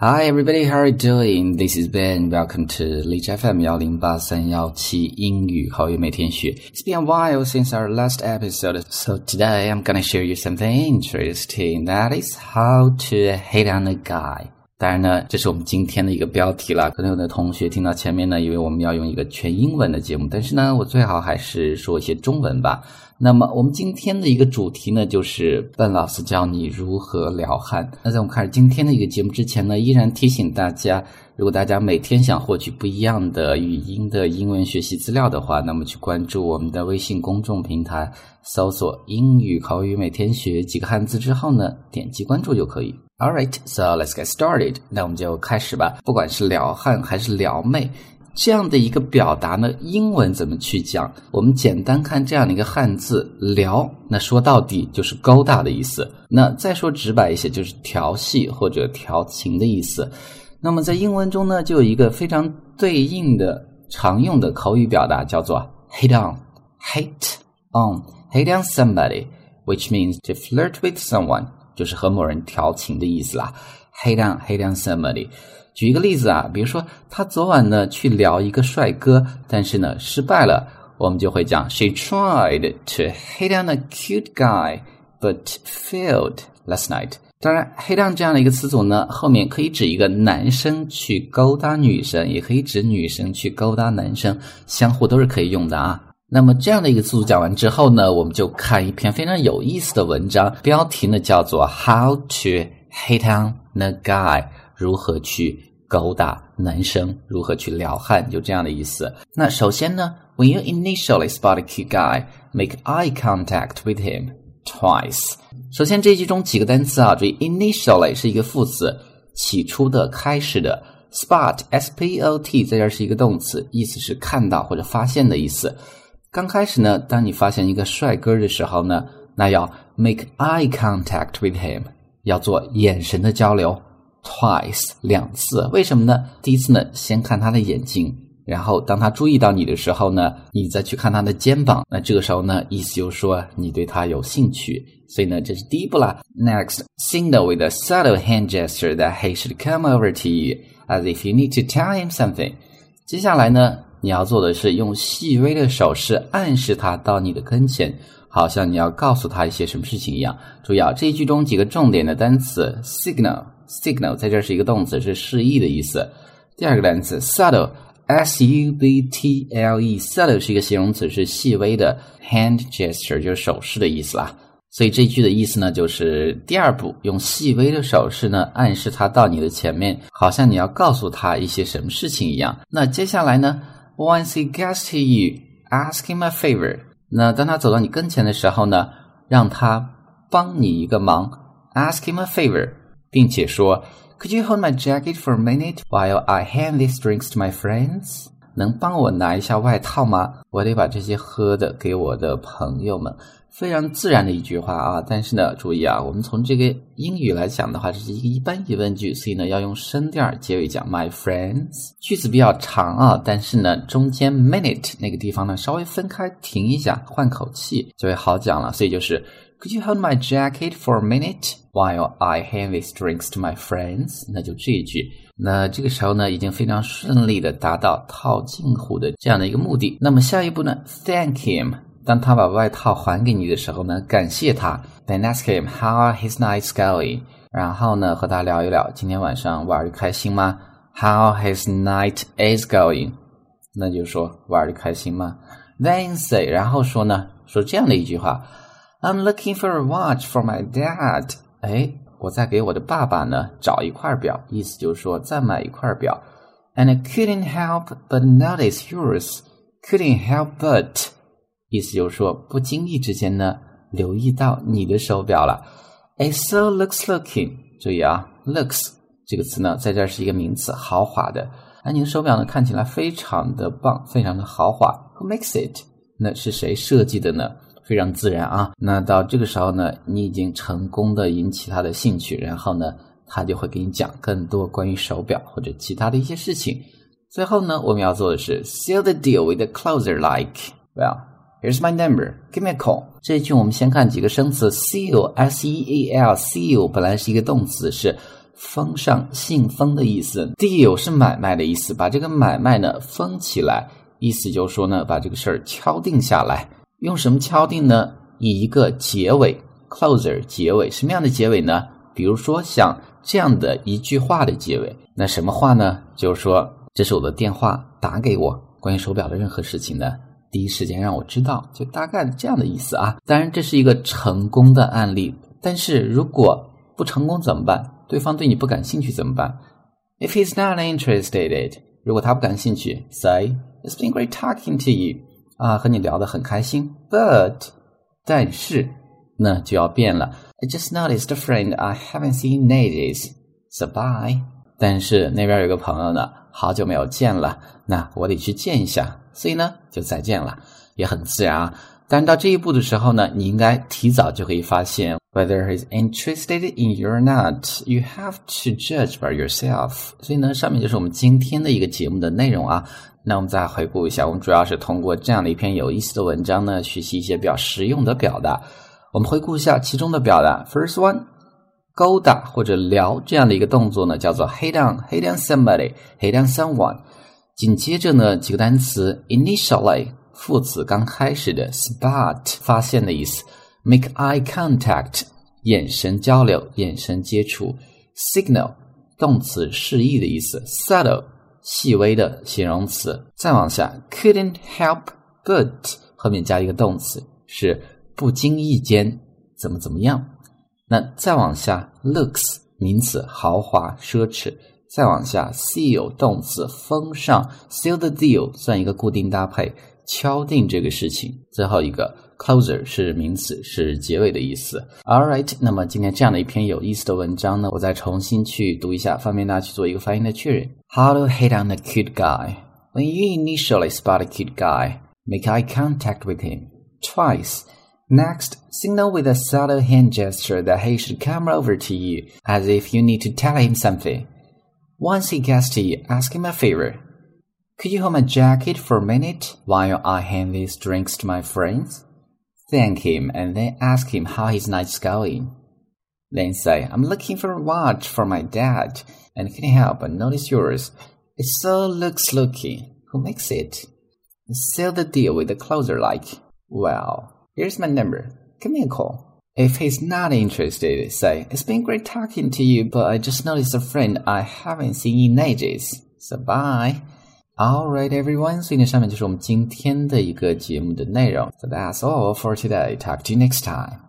Hi everybody, how are you doing? This is Ben. Welcome to 荔枝 FM 幺零八三幺七英语口语每天学。It's been a while since our last episode, so today I'm gonna share you something interesting. That is how to hate on a guy. 当然呢，这是我们今天的一个标题了。可能有的同学听到前面呢，以为我们要用一个全英文的节目，但是呢，我最好还是说一些中文吧。 那么我们今天的一个主题呢，就是笨老师教你如何撩汉。那在我们开始今天的一个节目之前呢，依然提醒大家，如果大家每天想获取不一样的语音的英文学习资料的话，那么去关注我们的微信公众平台，搜索“英语口语每天学”几个汉字之后呢，点击关注就可以。All right, so let's get started. 那我们就开始吧。不管是撩汉还是撩妹，这样的一个表达呢，英文怎么去讲？我们简单看这样的一个汉字“撩”，那说到底就是勾搭的意思。那再说直白一些，就是调戏或者调情的意思。那么在英文中呢，就有一个非常对应的常用的口语表达，叫做 “hit on”。hate on hate on somebody，which means to flirt with someone。就是和某人调情的意思啦，hate on hate on somebody。举一个例子啊，比如说他昨晚呢去撩一个帅哥，但是呢失败了，我们就会讲 She tried to hit on a cute guy but failed last night。当然，hit on 这样的一个词组呢，后面可以指一个男生去勾搭女生，也可以指女生去勾搭男生，相互都是可以用的啊。那么这样的一个词组讲完之后呢，我们就看一篇非常有意思的文章，标题呢叫做 “How to Hit on a Guy”，如何去勾搭男生，如何去撩汉，就这样的意思。那首先呢，When you initially spot a cute guy, make eye contact with him twice。首先这一句中几个单词啊，注意 initially 是一个副词，起初的、开始的。spot s p o t 在这儿是一个动词，意思是看到或者发现的意思。刚开始呢，当你发现一个帅哥的时候呢，那要 make eye contact with him，要做眼神的交流，twice 两次。为什么呢？第一次呢，先看他的眼睛，然后当他注意到你的时候呢，你再去看他的肩膀。那这个时候呢，意思就是说你对他有兴趣。所以呢，这是第一步啦。Next, signal with a subtle hand gesture that he should come over to you, as if you need to tell him something。接下来呢？你要做的是用细微的手势暗示他到你的跟前，好像你要告诉他一些什么事情一样。注意啊，这一句中几个重点的单词：signal，signal 在这是一个动词，是示意的意思。第二个单词：subtle，s u b t l e，subtle 是一个形容词，是细微的。hand gesture 就是手势的意思啦。所以这句的意思呢，就是第二步，用细微的手势呢，暗示他到你的前面，好像你要告诉他一些什么事情一样。那接下来呢？Once he gets to you, ask him a favor。那当他走到你跟前的时候呢，让他帮你一个忙，ask him a favor，并且说，Could you hold my jacket for a minute while I hand these drinks to my friends？ 能帮我拿一下外套吗？我得把这些喝的给我的朋友们。非常自然的一句话啊，但是呢，注意啊，我们从这个英语来讲的话，这是一个一般疑问句，所以呢，要用声调结尾讲 my friends。句子比较长啊，但是呢，中间 minute 那个地方呢，稍微分开停一下，换口气就会好讲了。所以就是 Could you hold my jacket for a minute while I hand these drinks to my friends？那就这一句。那这个时候呢，已经非常顺利的达到套近乎的这样的一个目的。那么下一步呢，Thank him。当他把外套还给你的时候呢，感谢他。Then ask him how are his night's going。然后呢，和他聊一聊今天晚上玩的开心吗？How his night is going？那就是说玩的开心吗？Then say，然后说呢，说这样的一句话：I'm looking for a watch for my dad。哎，我在给我的爸爸呢找一块表，意思就是说再买一块表。And I couldn't help but notice yours. Couldn't help but 意思就是说，不经意之间呢，留意到你的手表了。It so looks looking，注意啊，looks 这个词呢，在这儿是一个名词，豪华的。那你的手表呢，看起来非常的棒，非常的豪华。Who makes it？那是谁设计的呢？非常自然啊。那到这个时候呢，你已经成功的引起他的兴趣，然后呢，他就会给你讲更多关于手表或者其他的一些事情。最后呢，我们要做的是 seal the deal with a closer like。Well。Here's my number. Give me a call. 这一句我们先看几个生词。Seal, s e a l, seal 本来是一个动词，是封上信封的意思，deal 是买卖的意思，把这个买卖呢封起来，意思就是说呢，把这个事儿敲定下来。用什么敲定呢？以一个结尾 closer 结尾，什么样的结尾呢？比如说像这样的一句话的结尾，那什么话呢？就是说，这是我的电话，打给我，关于手表的任何事情呢，第一时间让我知道，就大概这样的意思啊。当然，这是一个成功的案例，但是如果不成功怎么办？对方对你不感兴趣怎么办？If he's not interested，如果他不感兴趣，say It's been great talking to you，啊，和你聊得很开心，But，但是，那就要变了。I just noticed a friend I haven't seen in ages，so bye。但是那边有个朋友呢，好久没有见了，那我得去见一下，所以呢，就再见了，也很自然啊。但到这一步的时候呢，你应该提早就可以发现，whether he's interested in you or not, you have to judge by yourself。所以呢，上面就是我们今天的一个节目的内容啊。那我们再回顾一下，我们主要是通过这样的一篇有意思的文章呢，学习一些比较实用的表达。我们回顾一下其中的表达。First one，勾搭或者聊这样的一个动作呢，叫做 hit on，hit on somebody，hit on someone。紧接着呢，几个单词，initially。副词刚开始的 spot 发现的意思，make eye contact 眼神交流、眼神接触，signal 动词示意的意思，subtle 细微的形容词。再往下，couldn't help but 后面加一个动词，是不经意间怎么怎么样。那再往下，looks 名词豪华奢侈。再往下，seal 动词封上，seal the deal 算一个固定搭配。敲定这个事情，最后一个 closer 是名词，是结尾的意思。All right，那么今天这样的一篇有意思的文章呢，我再重新去读一下，方便大家去做一个发音的确认。How to hit on a cute guy? When you initially spot a cute guy, make eye contact with him twice. Next, signal with a subtle hand gesture that he should come over to you, as if you need to tell him something. Once he gets to you, ask him a favor. Could you hold my jacket for a minute while I hand these drinks to my friends? Thank him and then ask him how his night's going. Then say, I'm looking for a watch for my dad and can help but notice yours. It so looks looking. Who makes it? Seal the deal with the closer like, well, here's my number. Give me a call. If he's not interested, say, it's been great talking to you, but I just noticed a friend I haven't seen in ages. So bye. All right, everyone. 所以呢，上面就是我们今天的一个节目的内容。So that's all for today. Talk to you next time.